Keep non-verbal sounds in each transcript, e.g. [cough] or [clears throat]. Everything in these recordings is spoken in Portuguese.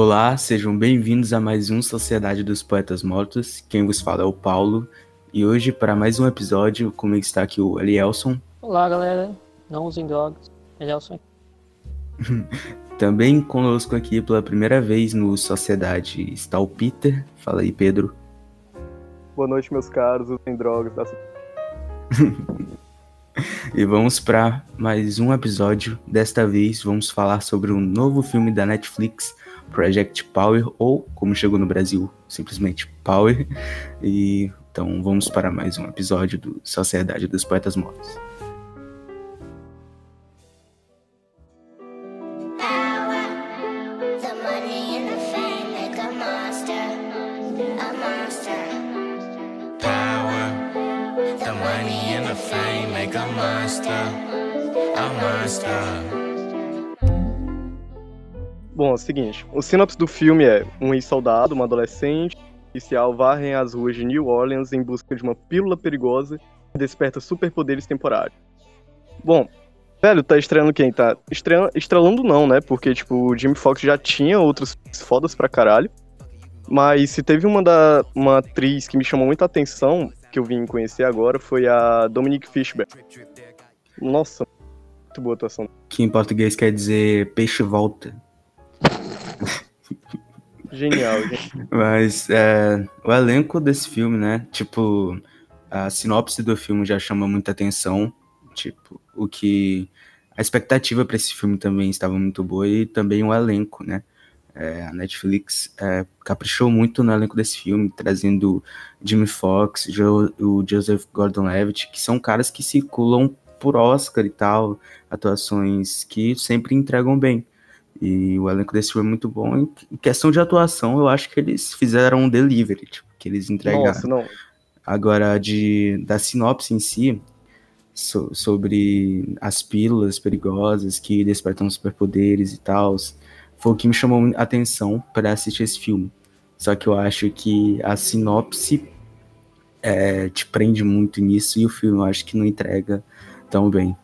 Olá, sejam bem-vindos a mais um Sociedade dos Poetas Mortos. Quem vos fala é o Paulo. E hoje, para mais um episódio, comigo está aqui o Elielson. Olá, galera. Não usem drogas. Elielson. [laughs] Também conosco aqui pela primeira vez no Sociedade está o Peter. Fala aí, Pedro. Boa noite, meus caros. Usem drogas. Tá? [laughs] e vamos para mais um episódio. Desta vez vamos falar sobre um novo filme da Netflix, Project Power, ou como chegou no Brasil, simplesmente Power. E então vamos para mais um episódio do Sociedade dos Poetas Mortos. Seguinte. O sinopse do filme é um ex-soldado, uma adolescente, oficial varrem as ruas de New Orleans em busca de uma pílula perigosa que desperta superpoderes temporários. Bom, velho, tá estreando quem? Tá estreando, estrelando não, né? Porque, tipo, o Jimmy Fox já tinha outros fodas pra caralho. Mas se teve uma da uma atriz que me chamou muita atenção, que eu vim conhecer agora, foi a Dominique Fishback. Nossa, muito boa atuação. Que em português quer dizer peixe volta. Genial, gente. Mas é, o elenco desse filme, né? Tipo, a sinopse do filme já chama muita atenção. Tipo, o que. A expectativa para esse filme também estava muito boa e também o elenco, né? É, a Netflix é, caprichou muito no elenco desse filme, trazendo Jimmy Fox, Jo- o Joseph Gordon-Levitt, que são caras que circulam por Oscar e tal, atuações que sempre entregam bem. E o elenco desse filme é muito bom. Em em questão de atuação, eu acho que eles fizeram um delivery, tipo, que eles entregaram. Nossa, não. Agora, de, da sinopse em si, so- sobre as pílulas perigosas que despertam superpoderes e tal, foi o que me chamou a atenção para assistir esse filme. Só que eu acho que a sinopse é, te prende muito nisso e o filme eu acho que não entrega tão bem.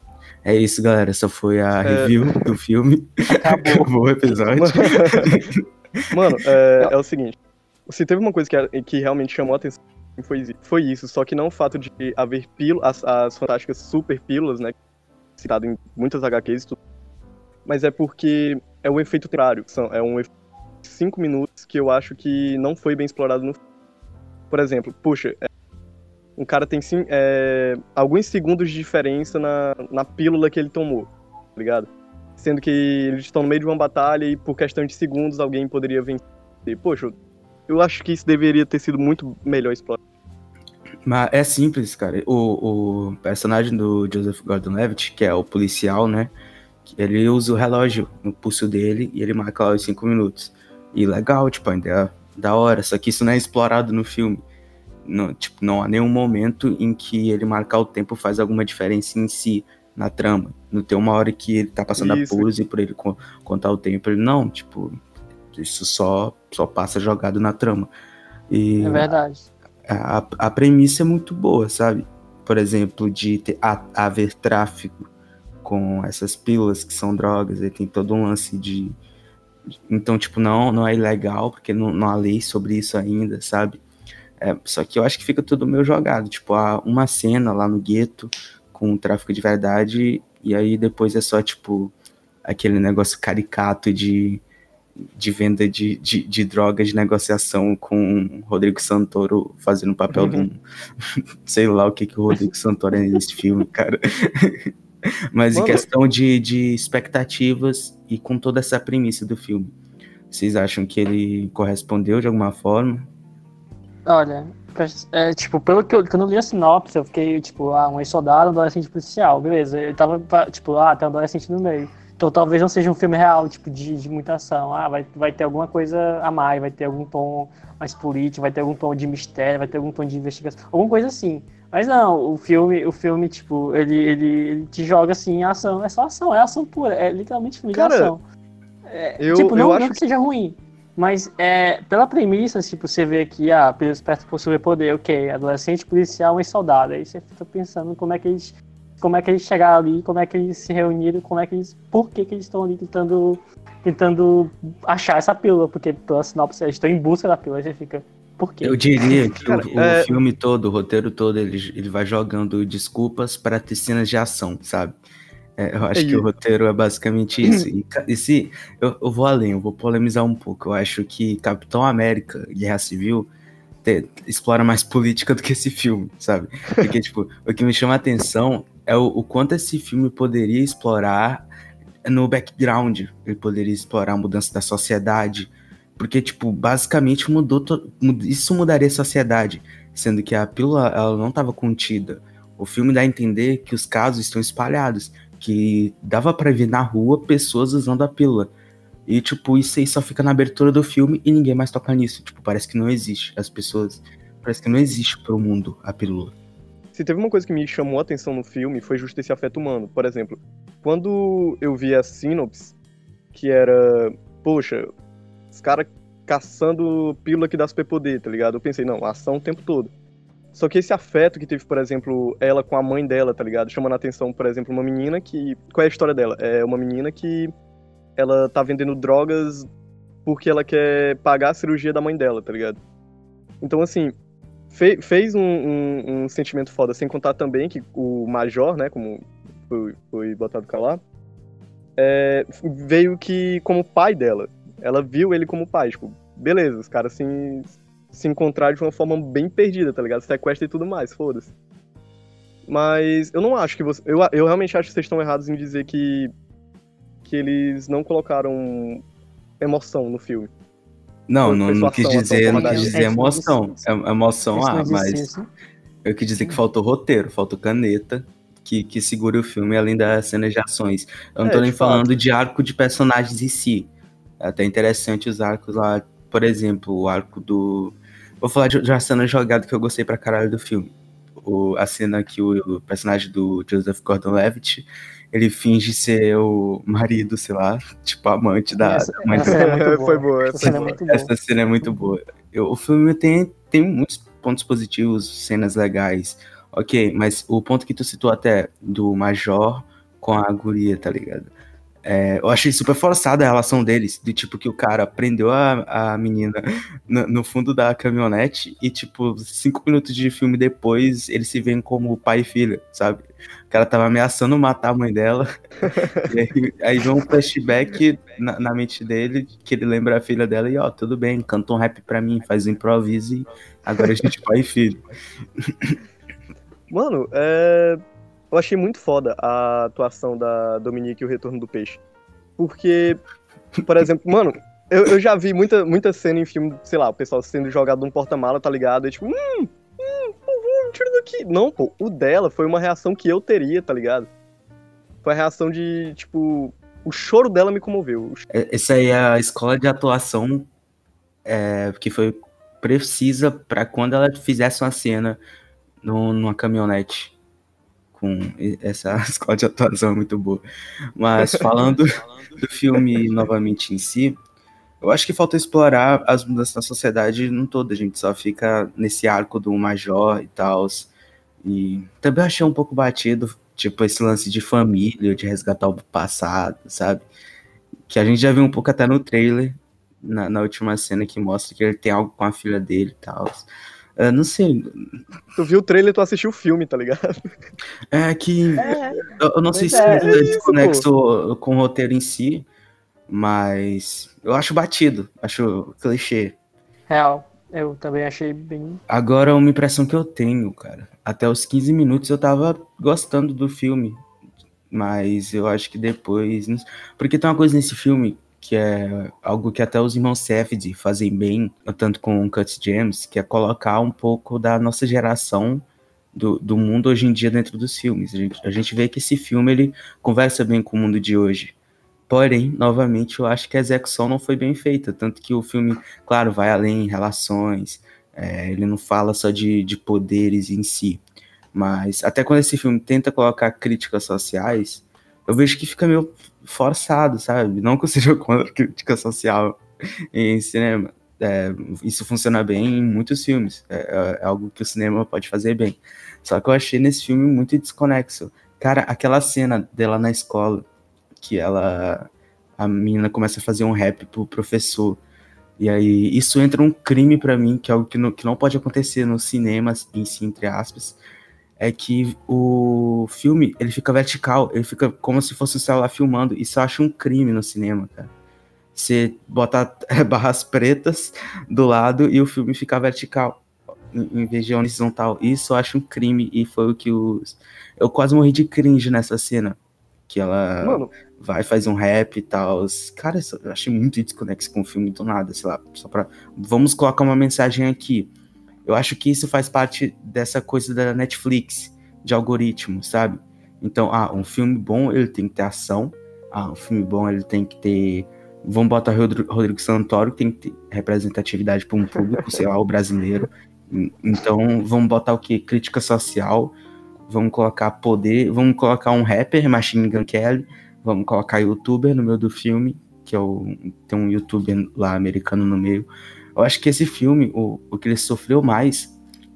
É isso, galera. Essa foi a É. review do filme. Acabou o episódio. [laughs] Mano, é, é o seguinte. Se teve uma coisa que, que realmente chamou a atenção, foi, foi isso. Só que não o fato de haver pílulas, as, as fantásticas super pílulas, né? Citado em muitas HQs e tudo. Mas é porque é o efeito. São, é um efeito de cinco minutos que eu acho que não foi bem explorado no filme. Por exemplo, puxa, é, um cara tem sim, é, alguns segundos de diferença na, na pílula que ele tomou, tá ligado? Sendo que eles estão no meio de uma batalha e por questão de segundos alguém poderia vencer. Poxa, eu acho que isso deveria ter sido muito melhor explorado. Mas é simples, cara. O, o personagem do Joseph Gordon-Levitt, que é o policial, né? Ele usa o relógio no pulso dele e ele marca lá os cinco minutos. E legal, tipo, ainda é da hora. Só que isso não é explorado no filme. Não, tipo, não há nenhum momento em que ele marcar o tempo faz alguma diferença em si, na trama. Não tem uma hora que ele tá passando Isso. a pose por ele co- contar o tempo. Ele, não, tipo, isso só, só passa jogado na trama. E É verdade. a, a premissa é muito boa, sabe? Por exemplo, de ter, ha- haver tráfico com essas pílulas que são drogas, aí tem todo um lance de. Então, tipo, não, não é ilegal, porque não, não há lei sobre isso ainda, sabe? É, só que eu acho que fica tudo meio jogado. Tipo, há uma cena lá no gueto com o tráfico de verdade, e aí depois é só, tipo, aquele negócio caricato de, de venda de, de, de drogas, de negociação com o Rodrigo Santoro fazendo o papel de um. [laughs] Sei lá o que, que o Rodrigo Santoro é nesse filme, cara. [laughs] Mas em questão de, de expectativas e com toda essa premissa do filme, vocês acham que ele correspondeu de alguma forma? Olha, é, tipo, pelo que eu, quando eu li a sinopse, eu fiquei, tipo, ah, um ex-soldado, um adolescente policial, beleza. Eu tava, tipo, ah, tem um adolescente no meio. Então talvez não seja um filme real, tipo, de, de muita ação. Ah, vai, vai ter alguma coisa a mais, vai ter algum tom mais político, vai ter algum tom de mistério, vai ter algum tom de investigação, alguma coisa assim. Mas não, o filme, o filme, tipo, ele, ele, ele te joga assim, em ação, é só ação, é ação pura, é literalmente filme Cara, de ação. É, eu- tipo, eu não, não acho que seja ruim, mas é, pela premissa, tipo, você vê que, ah, Pedro esperto por superpoder, ok, adolescente, policial e soldado. Aí você fica pensando como é que eles. Como é que eles chegaram ali, como é que eles se reuniram, como é que eles. Por que, que eles estão ali tentando tentando achar essa pílula, porque pela sinopse eles estão em busca da pílula, aí você fica. Por quê? Eu diria que Cara, o, o é- filme todo, o roteiro todo, ele, ele vai jogando desculpas para ter cenas de ação, sabe? É, eu acho É que o roteiro é basicamente [clears throat] isso. E, e se eu, eu vou além, eu vou polemizar um pouco. Eu acho que Capitão América, Guerra Civil, te- explora mais [laughs] política do que esse filme, sabe? Porque, tipo, o que me chama a atenção é o, o quanto esse filme poderia explorar no background. Ele poderia explorar a mudança da sociedade. Porque, tipo, basicamente mudou. to- Isso mudaria a sociedade. Sendo que a pílula ela não estava contida. O filme dá a entender que os casos estão espalhados. Que dava pra ver na rua pessoas usando a pílula. E, tipo, isso aí só fica na abertura do filme e ninguém mais toca nisso. Tipo, parece que não existe. As pessoas. Parece que não existe pro mundo a pílula. Se teve uma coisa que me chamou a atenção no filme, foi justo esse afeto humano. Por exemplo, quando eu vi a sinopse, que era, poxa, os caras caçando pílula que dá superpoder, tá ligado? Eu pensei, não, ação o tempo todo. Só que esse afeto que teve, por exemplo, ela com a mãe dela, tá ligado? Chamando a atenção, por exemplo, uma menina que. Qual é a história dela? É uma menina que ela tá vendendo drogas porque ela quer pagar a cirurgia da mãe dela, tá ligado? Então, assim, fe- fez um, um- um sentimento foda, sem contar também que o Major, né, como foi, foi botado lá, é, veio que como pai dela. Ela viu ele como pai, tipo, beleza, os caras se, se encontraram de uma forma bem perdida, tá ligado? Sequestra e tudo mais, foda-se. Mas eu não acho que você. Eu, eu realmente acho que vocês estão errados em dizer que. que eles não colocaram emoção no filme. Não, não, não quis dizer, não quis dizer É, emoção. disse É, emoção, ah, mas isso. eu quis dizer que faltou roteiro, faltou caneta que, que segure o filme além das cenas de ações. Eu não É, tô nem de fato. falando de arco de personagens em si. É até interessante os arcos lá, por exemplo, o arco do. Vou falar de, de uma cena jogada que eu gostei pra caralho do filme. O, a cena que o, o personagem do Joseph Gordon-Levitt ele finge ser o marido, sei lá, tipo amante da, Essa- da mãe essa é muito boa. foi boa, Essa foi cena é boa. muito boa. essa cena é muito boa. Eu- o filme tem, tem muitos pontos positivos, cenas legais. Ok, mas o ponto que tu citou até do Major com a guria, tá ligado? É, eu achei super forçada a relação deles, do tipo que o cara prendeu a, a menina no, no fundo da caminhonete e, tipo, cinco minutos de filme depois, eles se veem como pai e filha, sabe? O cara tava ameaçando matar a mãe dela, [laughs] e aí, aí vem um flashback na, na mente dele, que ele lembra a filha dela e, ó, tudo bem, canta um rap pra mim, faz um improviso e agora a gente é pai e filho. Mano, é... eu achei muito foda a atuação da Dominique e o Retorno do Peixe. Porque, por exemplo, mano, eu, eu já vi muita, muita cena em filme, sei lá, o pessoal sendo jogado num porta-mala, tá ligado? E tipo, hum, hum, favor, tira daqui. Não, pô, o dela foi uma reação que eu teria, tá ligado? Foi a reação de, tipo, o choro dela me comoveu. É- Essa aí é a escola de atuação é, que foi precisa pra quando ela fizesse uma cena no- numa caminhonete. Com essa [laughs] escola de atuação é muito boa. Mas falando [laughs] do filme novamente em si, eu acho que falta explorar as mudanças na sociedade no todo. A gente só fica nesse arco do Major e tal. E também achei um pouco batido, tipo, esse lance de família, de resgatar o passado, sabe? Que a gente já viu um pouco até no trailer, na, na última cena que mostra que ele tem algo com a filha dele e tal. Eu não sei. Tu viu o trailer, tu assistiu o filme, tá ligado? É que. É, Eu, eu não sei se é, isso é é desconexo com o roteiro em si, mas eu acho batido, acho clichê. real. Eu também achei bem. Agora, uma impressão que eu tenho, cara. Até os 15 minutos eu tava gostando do filme. Mas eu acho que depois. Porque tem uma coisa nesse filme que é algo que até os irmãos Safdie fazem bem, tanto com o Cut James, que é colocar um pouco da nossa geração do, do mundo hoje em dia dentro dos filmes. A gente, a gente vê que esse filme ele conversa bem com o mundo de hoje. Porém, novamente, eu acho que a execução não foi bem feita. Tanto que o filme, claro, vai além em relações, é, ele não fala só de, de poderes em si. Mas até quando esse filme tenta colocar críticas sociais, eu vejo que fica meio forçado, sabe? Não que eu seja [laughs] contra a crítica social em cinema. É, isso funciona bem em muitos filmes. É, é- é algo que o cinema pode fazer bem. Só que eu achei nesse filme muito desconexo. Cara, aquela cena dela na escola, que ela a menina começa a fazer um rap pro professor. E aí isso entra um crime pra mim, que é algo que não, que não pode acontecer no cinema em si, entre aspas. É que o filme, ele fica vertical, ele fica como se fosse o celular filmando. Isso eu acho um crime no cinema, cara. Você botar [laughs] barras pretas do lado e o filme ficar vertical em vez de horizontal. Isso eu acho um crime e foi o que os. Eu quase morri de cringe nessa cena. Que ela Mano, vai, faz um rap e tal. Cara, eu achei muito desconexo com o filme do nada, sei lá. Só pra. Vamos colocar uma mensagem aqui. Eu acho que isso faz parte dessa coisa da Netflix, de algoritmo, sabe? Então, ah, um filme bom, ele tem que ter ação. Ah, um filme bom, ele tem que ter. Vamos botar Rodrigo, Santoro, que tem que ter representatividade para um público, sei lá, o brasileiro. En- Então, vamos botar o quê? Crítica social. Vamos colocar poder. Vamos colocar um rapper, Machine Gun Kelly. Vamos colocar youtuber no meio do filme, que é o, tem um youtuber lá americano no meio. Eu acho que esse filme, o, o que ele sofreu mais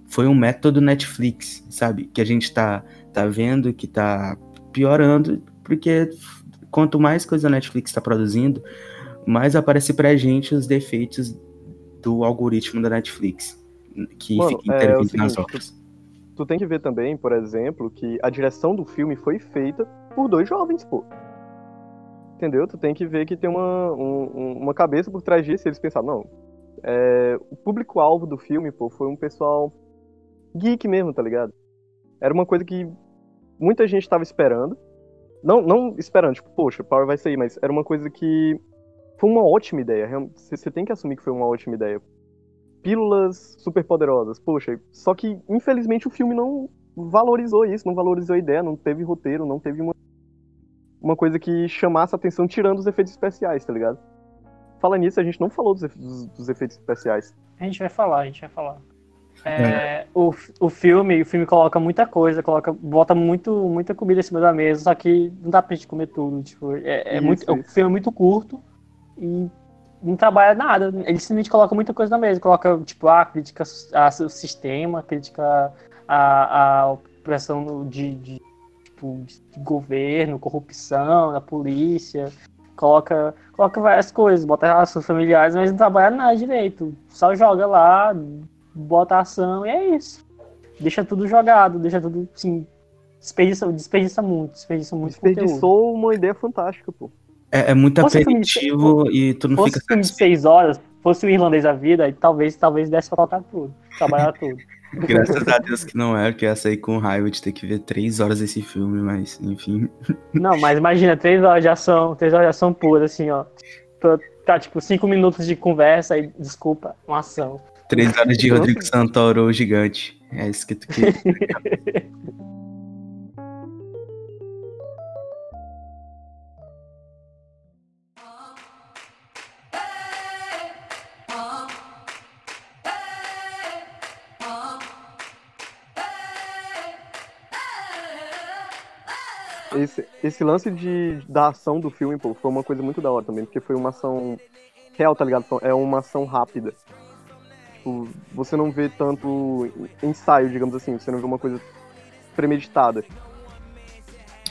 foi um método Netflix, sabe? Que a gente tá, tá vendo que tá piorando, porque quanto mais coisa a Netflix tá produzindo, mais aparece pra gente os defeitos do algoritmo da Netflix, que Mano, fica é, intervindo o nas seguinte, outras. tu tem que ver também, por exemplo, que a direção do filme foi feita por dois jovens, pô. Entendeu? Tu tem que ver que tem uma, um- um- uma cabeça por trás disso. e Eles pensaram, não. É, o público-alvo do filme, pô, foi um pessoal geek mesmo, tá ligado? Era uma coisa que muita gente tava esperando. Não, não esperando, tipo, poxa, Power vai sair, mas era uma coisa que foi uma ótima ideia. Você tem que assumir que foi uma ótima ideia. Pílulas super poderosas, poxa. Só que, infelizmente, o filme não valorizou isso, não valorizou a ideia, não teve roteiro, não teve uma, uma coisa que chamasse a atenção tirando os efeitos especiais, tá ligado? Fala nisso, a gente não falou dos, dos- dos efeitos especiais. A gente vai falar, a gente vai falar. É, o, o filme, o filme coloca muita coisa, coloca, bota muito, muita comida em cima da mesa, só que não dá pra gente comer tudo. Tipo, é, é Isso, muito, o isso. filme é muito curto e não trabalha nada. Ele simplesmente coloca muita coisa na mesa. Coloca, tipo, a crítica ao sistema, crítica à, à opressão de, de, tipo, de governo, corrupção, da polícia. Coloca, coloca várias coisas, bota relações familiares, mas não trabalha nada direito. Só joga lá, bota ação e é isso. Deixa tudo jogado, deixa tudo, assim, desperdiça, desperdiça muito, desperdiça muito conteúdo. Desperdiçou uma ideia fantástica, pô. É, é muito Fosse filme de- aperitivo e tu não fosse fica um filme de seis horas, fosse o irlandês da vida, aí talvez, talvez desse pra colocar tudo, trabalhar tudo. [laughs] Graças a Deus que não é, que eu ia sair com raiva de ter que ver três horas desse filme, mas enfim. [laughs] Não, mas imagina, três horas de ação, três horas de ação pura, assim, ó. Tá, tá, tipo, cinco minutos de conversa e, desculpa, uma ação. Três horas de Rodrigo Santoro o gigante. É isso que tu quer. [laughs] Esse, esse lance de, da ação do filme, pô, foi uma coisa muito da hora também, porque foi uma ação real, tá ligado? É uma ação rápida. Tipo, você não vê tanto ensaio, digamos assim, você não vê uma coisa premeditada.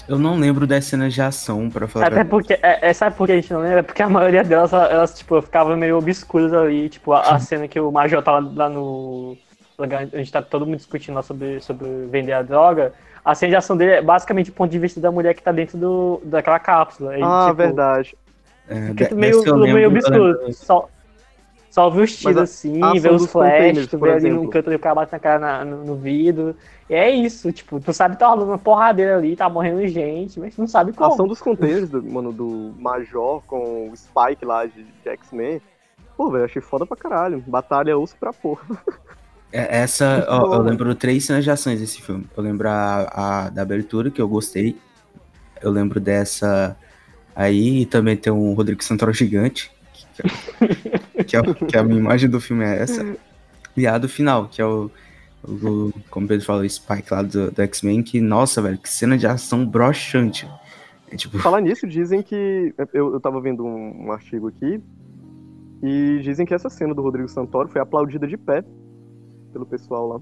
Eu não lembro das cenas de ação, pra falar. Até porque, é, é, sabe por que a gente não lembra? Porque a maioria delas, elas, tipo, ficavam meio obscuras ali, tipo, a, a [laughs] cena que o Major lá, lá no... A gente tá todo mundo discutindo lá sobre, sobre vender a droga. A cena de ação dele é basicamente o ponto de vista da mulher que tá dentro do, daquela cápsula. Aí, ah, tipo, verdade. É, Fica de- meio, tudo meio lembro, eu obscuro. Só, só vê os tiros a- assim, a vê os flashes, tu vê ali no canto ali o cara bate na cara na- no, no vidro. E é isso, tipo, tu sabe que tá rolando uma porradeira ali, tá morrendo gente, mas tu não sabe A como. ação dos containers, do, mano, do Major com o Spike lá de, de X-Men. Pô, velho, achei foda pra caralho. Batalha osso pra porra. [laughs] É, Essa, ó, eu lembro três cenas de ações desse filme. Eu lembro a, a da abertura, que eu gostei. Eu lembro dessa aí, e também tem um Rodrigo Santoro gigante. Que, que, é, o- que a minha imagem do filme é essa. E a do final, que é o, o como o Pedro falou, o Spike lá do, do X-Men, que, nossa, velho, que cena de ação broxante. É tipo, Falar nisso, dizem que. Eu, eu tava vendo um, um artigo aqui. E dizem que essa cena do Rodrigo Santoro foi aplaudida de pé pelo pessoal lá.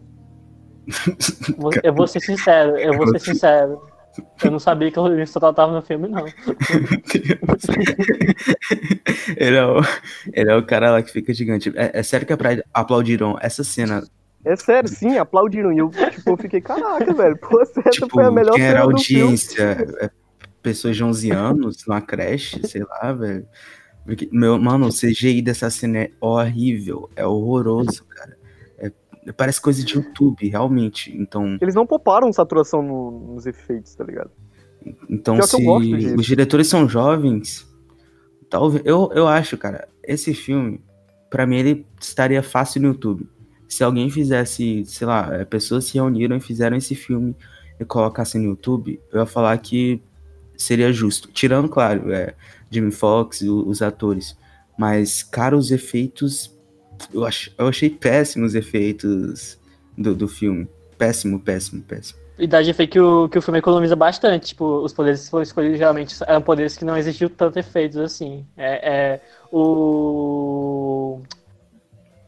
[laughs] Eu vou ser sincero, eu vou ser sincero. Eu não sabia que o Living Total tava no filme, não. [laughs] ele, é o, ele é o cara lá que fica gigante. É, é sério que apra- aplaudiram essa cena. É sério, sim, aplaudiram. E eu, tipo, eu fiquei, caraca, velho. Pô, essa Tipo, foi a melhor quem era audiência? É, pessoas de 11 anos numa creche, sei lá, velho. Porque, meu, mano, o CGI dessa cena é horrível, é horroroso, cara. Parece coisa de YouTube, realmente. Então, Eles não pouparam saturação no- nos efeitos, tá ligado? então Pior se os diretores são jovens, talvez. Eu, eu acho, cara, esse filme, pra mim, ele estaria fácil no YouTube. Se alguém fizesse, sei lá, é, pessoas se reuniram e fizeram esse filme e colocassem no YouTube, eu ia falar que seria justo. Tirando, claro, é, Jimmy Fox e os atores. Mas, cara, os efeitos. Eu, ach, eu achei péssimos os efeitos do, do filme. Péssimo, péssimo, péssimo. E dá de que o, que o filme economiza bastante. Tipo, os poderes que foram escolhidos geralmente eram poderes que não exigiam tanto efeitos assim. É, é o.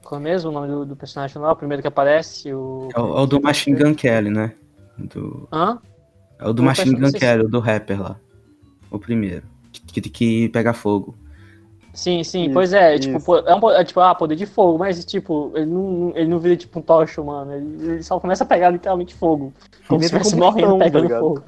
Qual é mesmo o nome do, do personagem lá? O primeiro que aparece? O. É o, é o do Machine Gun Kelly, né? Do, Hã? é o do Machine não Gun Kelly, o do rapper lá. O primeiro. Que, que, que pega fogo. Sim, sim, Isso, pois é, tipo, isso. pô, é, um, é tipo, ah, poder de tocho, mas tipo, ele não, ele não vira tipo um tocha humano, ele, ele só começa a pegar literalmente fogo. Como se estivesse morrendo tá pegando ligado? fogo.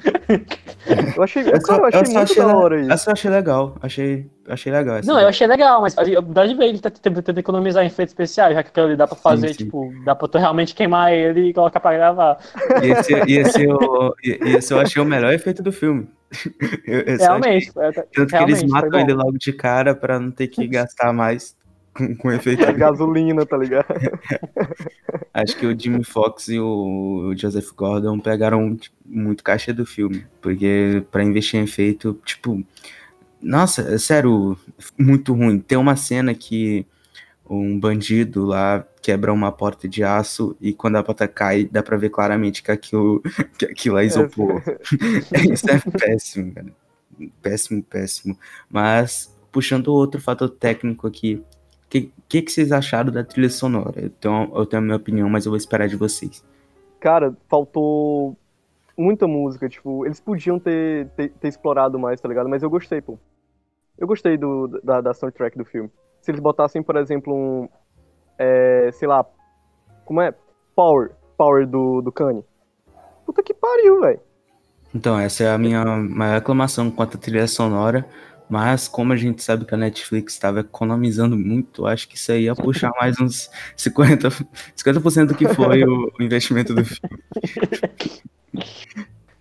Eu achei, Eu cara, eu achei eu muito achei da hora isso. Essa eu achei legal. Achei, achei legal. essa Não, eu ideia. achei legal, mas dá de ver, ele tá tentando economizar em efeitos especiais, já que aquilo ali dá pra fazer, sim. tipo, dá pra tu realmente queimar ele e colocar pra gravar. E esse, e esse, eu, e esse eu achei o melhor efeito do filme. [laughs] Eu- eu Realmente, é, Tanto que eles realmente, matam ele logo de cara pra não ter que gastar mais com, com efeito. É gasolina, tá ligado? [laughs] Acho que o Jimmy Fox e o Joseph Gordon pegaram tipo, muito caixa do filme. Porque pra investir em efeito, tipo. Nossa, é sério, muito ruim. Tem uma cena que um bandido lá quebra uma porta de aço e quando a porta cai, dá pra ver claramente que aquilo, [laughs] que aquilo é isopor. [laughs] Isso é péssimo, cara. Péssimo, péssimo. Mas, puxando outro fator técnico aqui, o que, que, que vocês acharam da trilha sonora? Eu tenho, eu tenho a minha opinião, mas eu vou esperar de vocês. Cara, faltou muita música, tipo, eles podiam ter, ter, ter explorado mais, tá ligado? Mas eu gostei, pô. Eu gostei do, da, da soundtrack do filme. Se eles botassem, por exemplo, um. é, sei lá. Como é? Power. Power do, do Kanye. Puta que pariu, velho. Então, essa é a minha maior reclamação quanto à trilha sonora. Mas, como a gente sabe que a Netflix estava economizando muito, acho que isso aí ia puxar mais uns 50%, 50 do que foi o, o investimento do filme.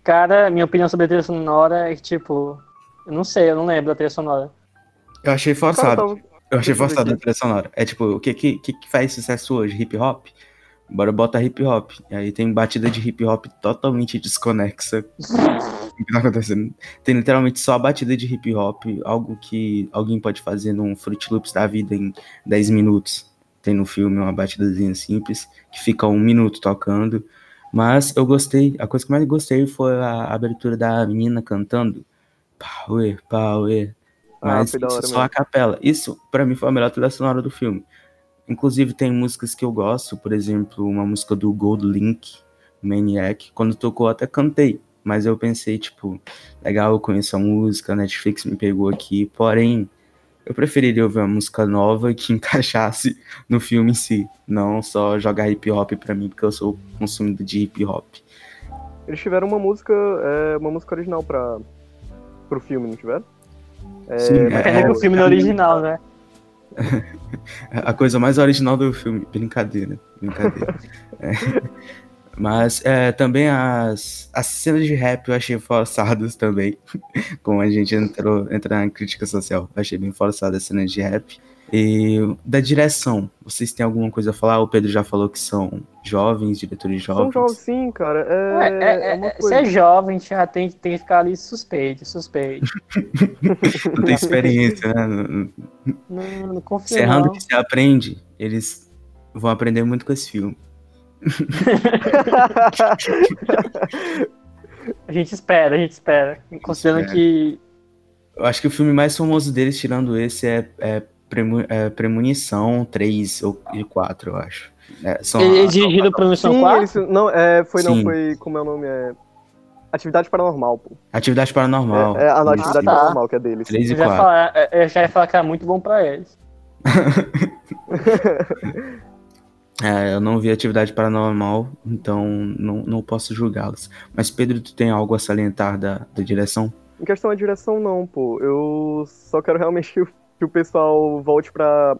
Cara, minha opinião sobre a trilha sonora é que, tipo, eu não sei, eu não lembro da trilha sonora. Eu achei Cara, forçado. Eu achei forçado a trilha sonora. É tipo, o que, que, que que faz sucesso hoje? Hip hop? Bora botar hip hop. E aí tem batida de hip hop totalmente desconexa. [laughs] O que tá acontecendo? Tem literalmente só a batida de hip hop, algo que alguém pode fazer num Fruit Loops da vida em 10 minutos. Tem no filme uma batidazinha simples, que fica um minuto tocando. Mas eu gostei, a coisa que mais gostei foi a abertura da menina cantando. Power, power. Ah, Mas da isso só mesmo. a capela. Isso, pra mim, foi a melhor trilha sonora do filme. Inclusive, tem músicas que eu gosto, por exemplo, uma música do Gold Link, Maniac. Quando tocou, até cantei. Mas eu pensei, tipo, legal, eu conheço a música, a Netflix me pegou aqui. Porém, eu preferiria ouvir uma música nova [laughs] que encaixasse no filme em si. Não só jogar hip hop pra mim, porque eu sou consumidor de hip hop. Eles tiveram uma música. é, uma música original pra, pro filme, não tiveram? É, Sim, dizer que o filme é original, né? [laughs] A coisa mais original do filme. Brincadeira. Brincadeira. [laughs] É. Mas é, também as, as cenas de rap eu achei forçadas também. [laughs] Como a gente entrou, entra na crítica social. Eu achei bem forçada as cenas de rap. E da direção, vocês têm alguma coisa a falar? O Pedro já falou que são jovens, diretores São jovens. jovens, sim, cara. É, É, é, é uma é, coisa. se é jovem, já tem, tem que ficar ali suspeito, suspeito. [laughs] Não tem experiência, né? Não- não- confio Se errando não. que se aprende, eles vão aprender muito com esse filme. [laughs] A gente espera, a gente espera. Considerando espera. que Eu acho que o filme mais famoso deles, tirando esse, é, é, Premu- é Premonição 3 ou e 4, eu acho. É, são ele é a- dirigido por Missão Sim, 4? eles, não, é, foi, não, foi, como é o nome? É, Atividade paranormal, pô. Atividade Paranormal. É, é a atividade tá. paranormal que é deles. 3 e Eu já, ia 4. falar, eu já ia falar que era muito bom pra eles. [laughs] É, eu não vi Atividade Paranormal, então não, não posso julgá-los. Mas, Pedro, tu tem algo a salientar da, da direção? Em questão da direção, não, pô. Eu só quero realmente que [laughs] o, que o pessoal volte pra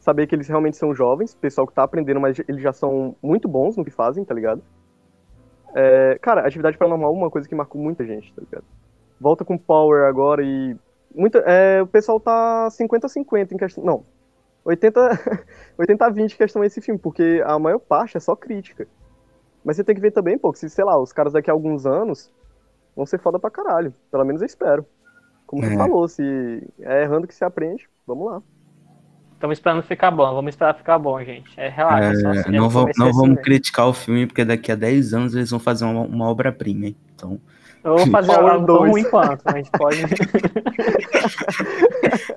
saber que eles realmente são jovens, pessoal que tá aprendendo, mas eles já são muito bons no que fazem, tá ligado? É, cara, atividade paranormal é uma coisa que marcou muita gente, tá ligado? Volta com Power agora e. Muita, é, o pessoal tá 50-50 em questão. Não. 80 80-20 [laughs] em questão a esse filme, porque a maior parte é só crítica. Mas você tem que ver também, pô, que se, sei lá, os caras daqui a alguns anos vão ser foda pra caralho. Pelo menos eu espero. Como você É. falou, se é errando que se aprende, vamos lá. Estamos esperando ficar bom, vamos esperar ficar bom, gente. É, relaxa, só É, assim, não, é comecei não assim vamos criticar o filme, porque daqui a 10 anos eles vão fazer uma, uma obra-prima, hein? Então, Eu vou [laughs] fazer algo tão ruim quanto, a gente pode. [laughs]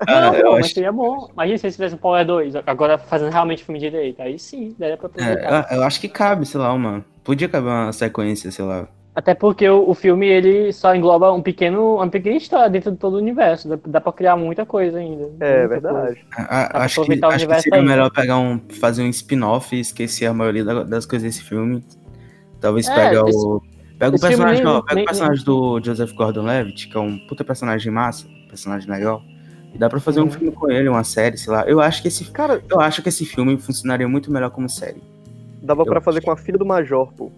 Ah, não, eu pô, mas acho- seria bom. Imagina se eles fizessem um Power 2, agora fazendo realmente filme direito. Aí sim, daria pra aproveitar. é, eu, eu acho que cabe, sei lá, uma. Podia caber uma sequência, sei lá. Até porque o, o filme ele só engloba um pequeno, uma pequena história dentro de todo o universo. Dá, dá pra criar muita coisa ainda. É muita verdade. A- acho que, acho que universo seria ainda. melhor pegar um, fazer um spin-off e esquecer a maioria da- das coisas desse filme. Talvez É, pega esse- o. Pega o personagem, nem- ó, pega nem- o personagem do Joseph Gordon-Levitt, que é um puta personagem massa, personagem legal. E dá pra fazer um filme com ele, uma série, sei lá. Eu acho que esse, Cara, eu acho que esse filme funcionaria muito melhor como série. dava pra Eu- fazer com a filha do Major, pô.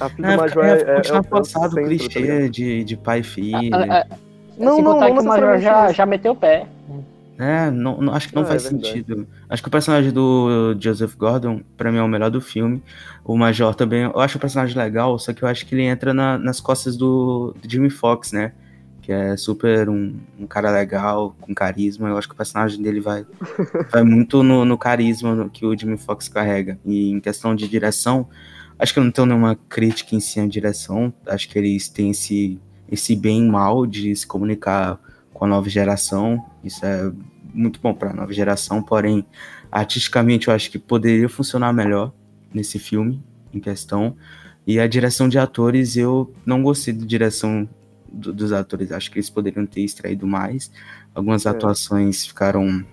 A filha É, do Major é, é, é, é, é passado tá clichê de, de pai e filho. Ah, ah, Não, Sem não, contar não que o Major já, já meteu o pé. É, não, não- acho que não Ah, é faz verdade. sentido. Acho que o personagem do Joseph Gordon, pra mim, é o melhor do filme. O Major também, eu acho o personagem legal, só que eu acho que ele entra na- nas costas do, do Jimmy Fox, né? Que é super um, um cara legal, com carisma. Eu acho que o personagem dele vai, [laughs] vai muito no, no carisma que o Jimmy Fox carrega. E em questão de direção, acho que eu não tenho nenhuma crítica em si à direção. Acho que eles têm esse, esse bem e mal de se comunicar com a nova geração. Isso é muito bom para a nova geração, porém, artisticamente eu acho que poderia funcionar melhor nesse filme em questão. E a direção de atores, eu não gostei da direção do- dos atores. Acho que eles poderiam ter extraído mais. Algumas É. atuações ficaram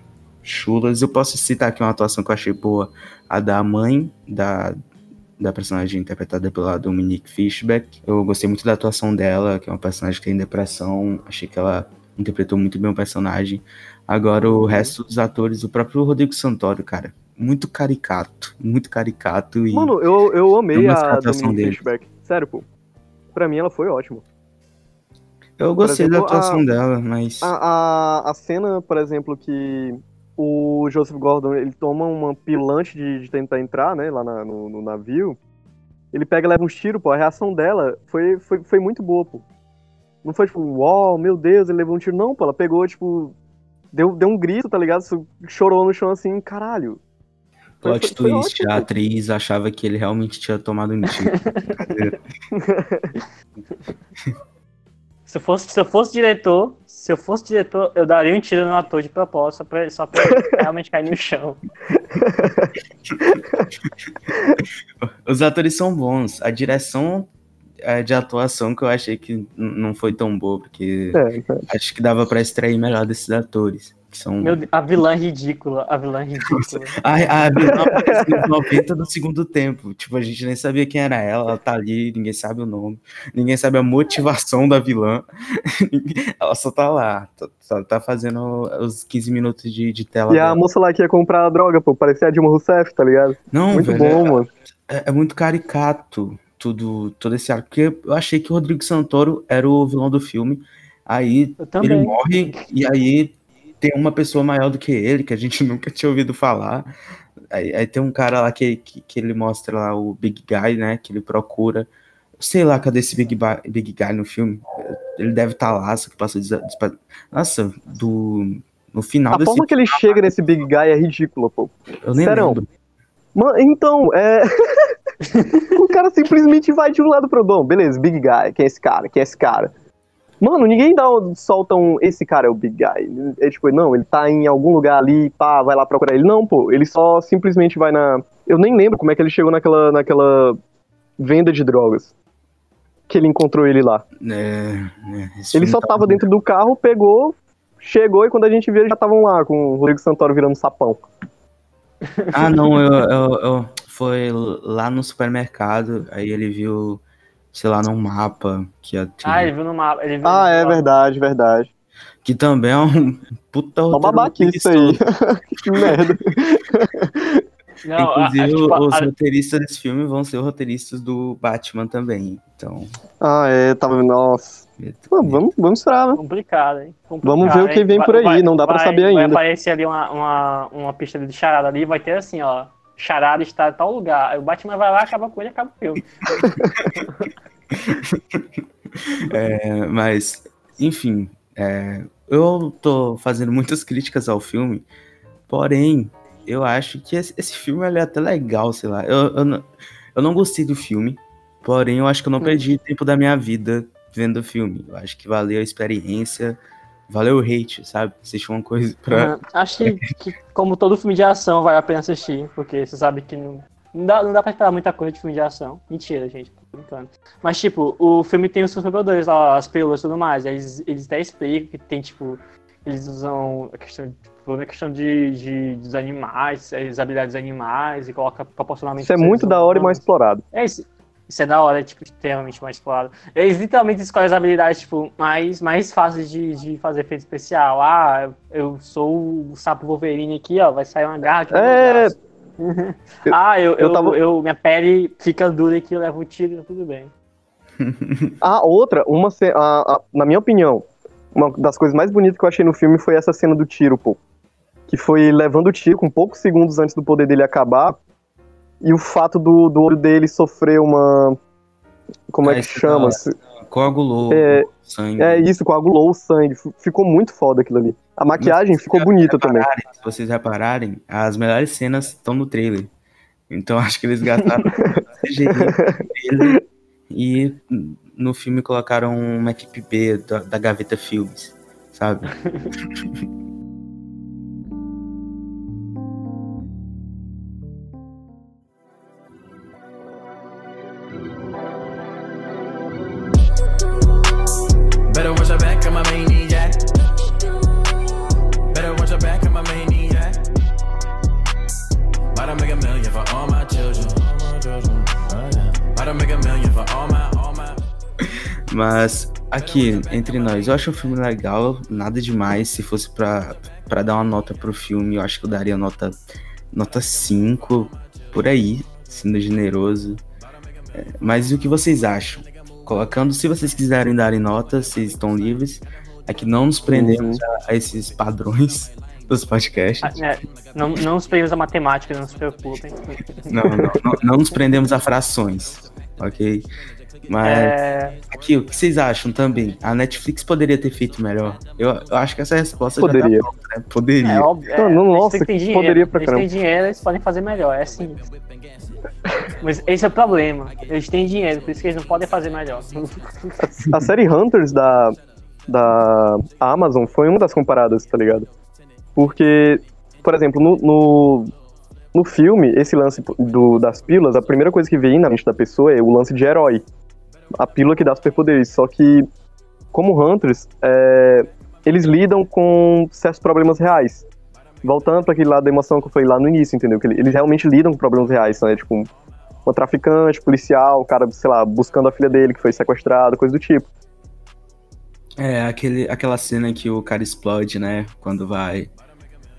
chulas. Eu posso citar aqui uma atuação que eu achei boa, a da mãe da, da personagem interpretada pela Dominique Fishback. Eu gostei muito da atuação dela, que é uma personagem que tem depressão. Achei que ela interpretou muito bem o personagem. Agora, o Uhum. resto dos atores, o próprio Rodrigo Santoro, cara, muito caricato, muito caricato. E Mano, eu, eu amei da a atuação Dominique dele. Fishback. Sério, pô. Pra mim ela foi ótima. eu gostei da exemplo, atuação a- dela, mas. A, a, a cena, por exemplo, que o Joseph Gordon ele toma uma pilante de, de tentar entrar, né, lá na- no, no navio. Ele pega e leva uns tiros, pô. A reação dela foi, foi, foi muito boa, pô. Não foi tipo, uau, meu Deus, ele levou um tiro. Não, pô. Ela pegou, tipo. Deu, deu um grito, tá ligado? Chorou no chão assim, caralho. Foi- Plot foi- foi twist, ótimo, a atriz achava que ele realmente tinha tomado um tiro. [laughs] [laughs] [laughs] Se eu fosse, se eu fosse diretor, se eu fosse diretor, eu daria um tiro no ator de propósito só pra, só pra ele [laughs] realmente cair no chão. [laughs] Os atores são bons. A direção é, de atuação que eu achei que não foi tão boa, porque É, é. acho que dava pra extrair melhor desses atores. Que são. Meu Deus, a vilã ridícula, a vilã ridícula. A, a vilã [laughs] apareceu nos 90 do segundo tempo. Tipo, a gente nem sabia quem era ela, ela tá ali, ninguém sabe o nome, ninguém sabe a motivação da vilã. [laughs] ela só tá lá, tá- só tá fazendo os 15 minutos de, de tela. E a dela. moça lá que ia comprar a droga, pô, parecia a Dilma Rousseff, tá ligado? Não, Muito velho, bom, mano. é, é muito caricato tudo, todo esse arco. Porque eu achei que o Rodrigo Santoro era o vilão do filme. Aí ele morre e aí tem uma pessoa maior do que ele, que a gente [laughs] nunca tinha ouvido falar. Aí, aí tem um cara lá que, que, que ele mostra lá o Big Guy, né? Que ele procura. Sei lá, cadê esse Big, Big Guy no filme? Ele deve estar lá, só que passou Nossa, do. No final A desse forma que ele chega nesse Big Guy é ridícula, pô. Eu nem Serão. lembro. Mano, então, é. [laughs] o cara simplesmente vai de um lado pro bom. Beleza, Big Guy. Quem é esse cara? Quem é esse cara? Mano, ninguém dá, solta um. Esse cara é o Big Guy. É tipo, não, ele tá em algum lugar ali, pá, vai lá procurar ele. Não, pô, ele só simplesmente vai na. Eu nem lembro como é que ele chegou naquela, naquela venda de drogas. que ele encontrou ele lá? É, é, Ele só tá tava dentro do carro, pegou, chegou e quando a gente viu, eles já estavam lá com o Rodrigo Santoro virando sapão. Ah, não, eu, eu, eu- foi lá no supermercado, aí ele viu, sei lá, num mapa que ia ter- Ah, ele viu no mapa. Ele viu Ah, ele é viu- verdade, verdade. que também é um [laughs] puta Uma roteiro babaquice isso aí. [laughs] que merda. Não, a- a- Inclusive, tipo, a- os a- roteiristas desse filme vão ser roteiristas do Batman também. Então, Ah, é, tava. Nossa. Pô, vamos, vamos esperar, né? Complicado, hein? Complicado, Vamos ver o que hein? vem por aí, não dá pra vai- saber Vai ainda. aparecer ali uma, uma, uma pista de charada ali, vai ter assim, ó. Charada está em tal lugar. Aí o Batman vai lá, acaba com ele, acaba com o filme. [laughs] é, mas, enfim, é, eu tô fazendo muitas críticas ao filme, porém, eu acho que esse, esse filme é até legal, sei lá. Eu, eu, não, eu não gostei do filme, porém, eu acho que eu não Hum. perdi tempo da minha vida vendo o filme. Eu acho que valeu a experiência, valeu o hate, sabe? Assistir uma coisa pra. Ah, Acho que, que, como todo filme de ação, vale a pena assistir, porque você sabe que não, não, dá, não dá pra esperar muita coisa de filme de ação. Mentira, gente, tô brincando. Mas, tipo, o filme tem os seus superpoderes lá, as pílulas e tudo mais. Eles, eles até explicam que tem, tipo, eles usam a questão, tipo, a questão de, de, dos animais, as habilidades dos animais, e coloca proporcionalmente. Isso é muito da hora e mais explorado. É isso. Isso é da hora, é, tipo, extremamente mais claro. Eles literalmente escolhem as habilidades, tipo, mais, mais fáceis de, de fazer efeito especial. Ah, eu sou o sapo Wolverine aqui, ó, vai sair uma garra É. [laughs] Ah, eu, eu eu, tava- eu- minha pele fica dura aqui, eu levo um tiro, tudo bem. A [laughs] outra, uma a- a- na minha opinião, uma das coisas mais bonitas que eu achei no filme foi essa cena do tiro, pô. Que foi levando o tiro com poucos segundos antes do poder dele acabar. E o fato do, do olho dele sofrer uma. Como é Ah, que chama? Coagulou É- sangue. É isso, coagulou o sangue. Ficou muito foda aquilo ali. A maquiagem ficou bonita também. se vocês repararem, as melhores cenas estão no trailer. Então [laughs] acho que eles gastaram [laughs] CGI trailer e no filme colocaram uma equipe B da, da Gaveta Filmes, sabe? [laughs] Mas aqui, entre nós, eu acho o filme legal, nada demais. Se fosse pra, pra dar uma nota pro filme, eu acho que eu daria nota, nota 5, por aí, sendo generoso. É, mas o que vocês acham? Colocando, se vocês quiserem darem notas, vocês estão livres. Aqui não nos prendemos a, a esses padrões [laughs] dos podcasts. Ah, é, não, não os prêmios da matemática, não se preocupem. Não, não, não, não nos prendemos a frações, ok? Mas É, aqui, o que vocês acham também? A Netflix poderia ter feito melhor? Eu, eu acho que essa resposta já Poderia. tá pronta, né? Poderia. é óbvio. É, Não, não, eles nossa, têm dinheiro, poderia pra Eles têm caramba. dinheiro, eles podem fazer melhor, é simples. Mas esse é o problema. Eles têm dinheiro, por isso que eles não podem fazer melhor. A série Hunters da, da Amazon foi uma das comparadas, tá ligado? Porque, por exemplo, no, no, no filme, esse lance do, das pílulas, a primeira coisa que vem na mente da pessoa é o lance de herói. A pílula que dá superpoderes. Só que, como Hunters, é, eles lidam com certos problemas reais. Voltando para aquele lado da emoção que eu falei lá no início, entendeu? Que eles realmente lidam com problemas reais, né? Tipo, uma traficante, policial, o cara, sei lá, buscando a filha dele que foi sequestrada, coisa do tipo. É, aquele, aquela cena que o cara explode, né? Quando vai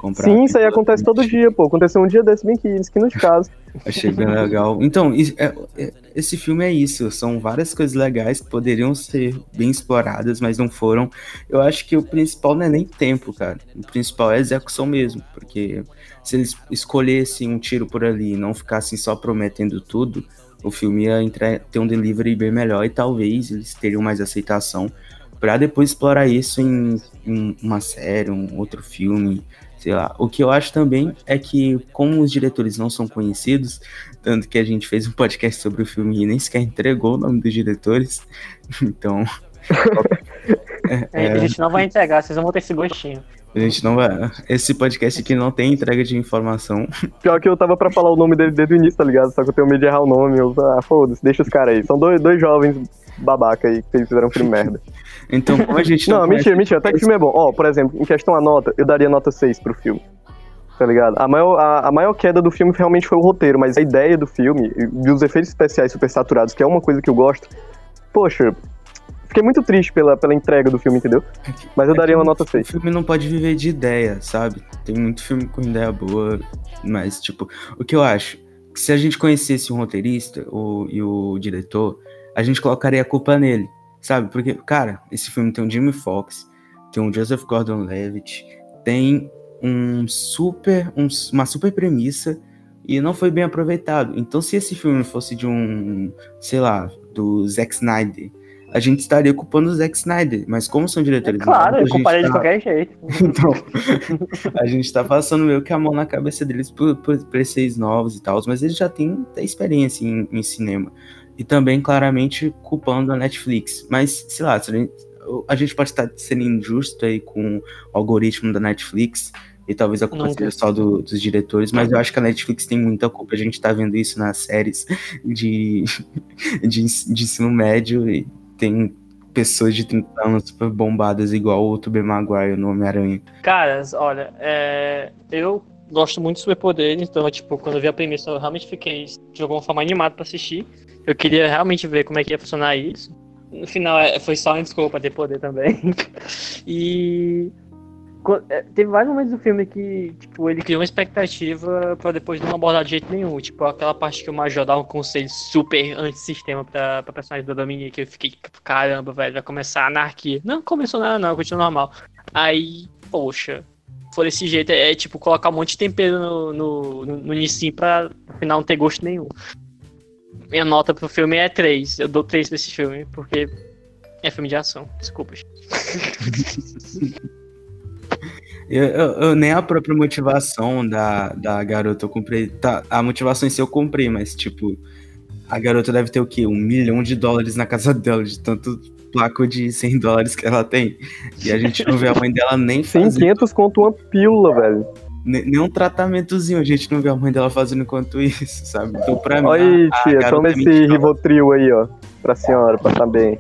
comprar. Sim, isso aí acontece todo dia, pô. Aconteceu um dia desse bem aqui, esquina de casa. [laughs] Achei bem legal. Então, é- é- esse filme é isso. São várias coisas legais que poderiam ser bem exploradas, mas não foram. Eu acho que o principal não é nem tempo, cara. O principal é a execução mesmo. Porque se eles escolhessem um tiro por ali e não ficassem só prometendo tudo, o filme ia entre- ter um delivery bem melhor e talvez eles teriam mais aceitação pra depois explorar isso em, em uma série, um outro filme, sei lá. O que eu acho também é que, como os diretores não são conhecidos, tanto que a gente fez um podcast sobre o filme e nem sequer entregou o nome dos diretores, [laughs] então. A gente não vai entregar, vocês vão ter esse gostinho. A gente não vai. Esse podcast aqui não tem entrega de informação. [laughs] Pior que eu tava pra falar o nome dele desde o início, tá ligado? Só que eu tenho medo de errar o nome. Eu, ah, foda-se, deixa os caras aí. São dois, dois jovens babaca aí que fizeram um filme [laughs] merda. Então, como a gente [laughs] Não, não, mentira, conhece- mentira. Até que o filme é bom. Ó, por exemplo, em questão a nota, eu daria nota 6 pro filme. Tá ligado? A maior, a, a maior queda do filme realmente foi o roteiro, mas a ideia do filme e os efeitos especiais super saturados, que é uma coisa que eu gosto. Poxa, fiquei muito triste pela, pela entrega do filme, entendeu? Mas eu daria uma nota O 6. filme não pode viver de ideia, sabe? Tem muito filme com ideia boa, mas, tipo, o que eu acho? Que se a gente conhecesse o roteirista o, e o diretor, a gente colocaria a culpa nele, sabe? Porque, cara, esse filme tem o Jimmy Fox, tem o Joseph Gordon-Levitt, tem um super, um- uma super premissa e não foi bem aproveitado. Então, se esse filme fosse de um, sei lá, do Zack Snyder, a gente estaria culpando o Zack Snyder, mas como são É diretores claro, novos, a eu comparei de tá- qualquer jeito. [laughs] então, a gente tá passando meio que a mão na cabeça deles por, por, por esses novos e tal, mas eles já têm até experiência em, em cinema. E também, claramente, culpando a Netflix. Mas, sei lá, a gente, pode estar sendo injusto aí com o algoritmo da Netflix, e talvez a culpa seja só do- dos diretores, mas eu acho que a Netflix tem muita culpa. A gente tá vendo isso nas séries de, [laughs] de, de ensino médio, e tem pessoas de 30 anos super bombadas, igual o Tobey Maguire no Homem-Aranha. Caras, olha, é, eu gosto muito de superpoderes, então, tipo, quando eu vi a premissa, eu realmente fiquei de alguma forma animado pra assistir. Eu queria realmente ver como é que ia funcionar isso. No final, é, foi só uma desculpa ter poder também. [laughs] e. é, Teve vários momentos do filme que, tipo, ele criou uma expectativa pra depois não abordar de jeito nenhum. Tipo, aquela parte que o Major dá um conselho super antissistema pra, pra personagem da Dominique, eu fiquei, caramba, velho, vai começar a anarquia. Não começou nada, não, continua normal. Aí, poxa, for desse jeito, é, é, tipo colocar um monte de tempero no, no, no, no Nissin pra no final não ter gosto nenhum. Minha nota pro filme é 3. Eu dou 3 pra esse filme, porque é filme de ação. Desculpa. [laughs] Eu, eu- eu- nem a própria motivação da, da garota eu comprei. Tá, a motivação em si eu comprei, mas tipo, a garota deve ter o quê? Um milhão de dólares na casa dela, de tanto placo de 100 dólares que ela tem. E a gente não vê a mãe dela nem fazer 500 conto uma pílula, velho. ne- nenhum tratamentozinho. A gente não vê a mãe dela fazendo enquanto isso, sabe? Então, pra mim, Olha aí, a, a tia, toma é esse mentirosa. Rivotril aí, ó. Pra senhora, passar bem.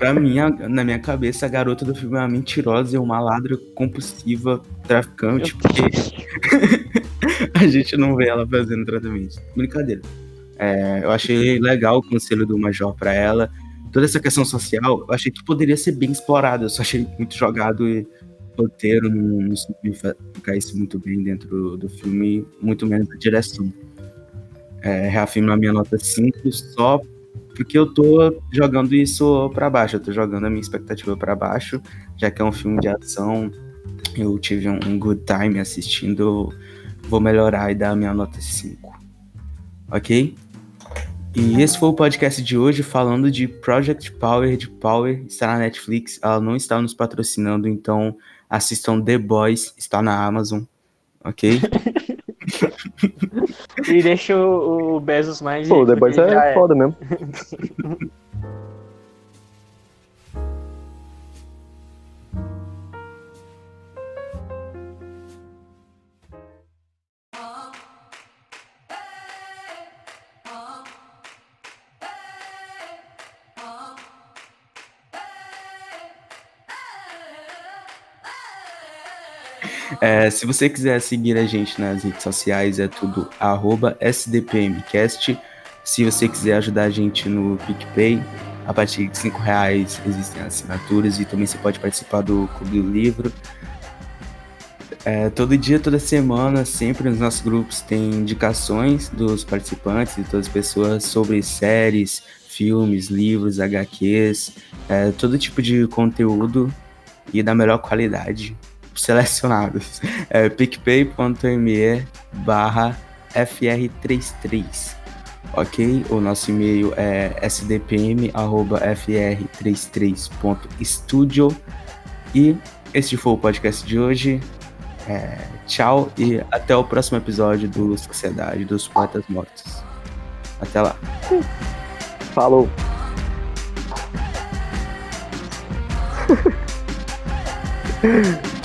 Pra mim, na minha cabeça, a garota do filme é uma mentirosa e uma ladra compulsiva, traficante, porque [laughs] a gente não vê ela fazendo tratamento. Brincadeira. É, eu achei legal o conselho do Major pra ela. Toda essa questão social, eu achei que poderia ser bem explorada. Eu só achei muito jogado e roteiro não, não soube isso muito bem dentro do filme, muito menos a direção. É, reafirmo a minha nota 5 só porque eu tô jogando isso pra baixo, eu tô jogando a minha expectativa pra baixo, já que é um filme de ação, eu tive um, um good time assistindo, vou melhorar e dar a minha nota 5. Ok? E esse foi o podcast de hoje falando de Project Power, de Power, está na Netflix, ela não está nos patrocinando, então assistam The Boys, está na Amazon, ok? [laughs] E deixa o, Bezos mais. Pô, depois porque já é foda mesmo. [laughs] É, se você quiser seguir a gente nas redes sociais, é tudo SDPMcast. Se você quiser ajudar a gente no PicPay, a partir de 5 reais existem assinaturas e também você pode participar do Clube do Livro. É, todo dia, toda semana, sempre nos nossos grupos tem indicações dos participantes e todas as pessoas sobre séries, filmes, livros, HQs, é, todo tipo de conteúdo e da melhor qualidade selecionados. [laughs] É picpay.me barra FR33. Ok? O nosso e-mail é sdpm.fr33.studio. E este foi o podcast de hoje. É, tchau e até o próximo episódio do Sociedade dos Poetas Mortos. Até lá. Falou. [laughs]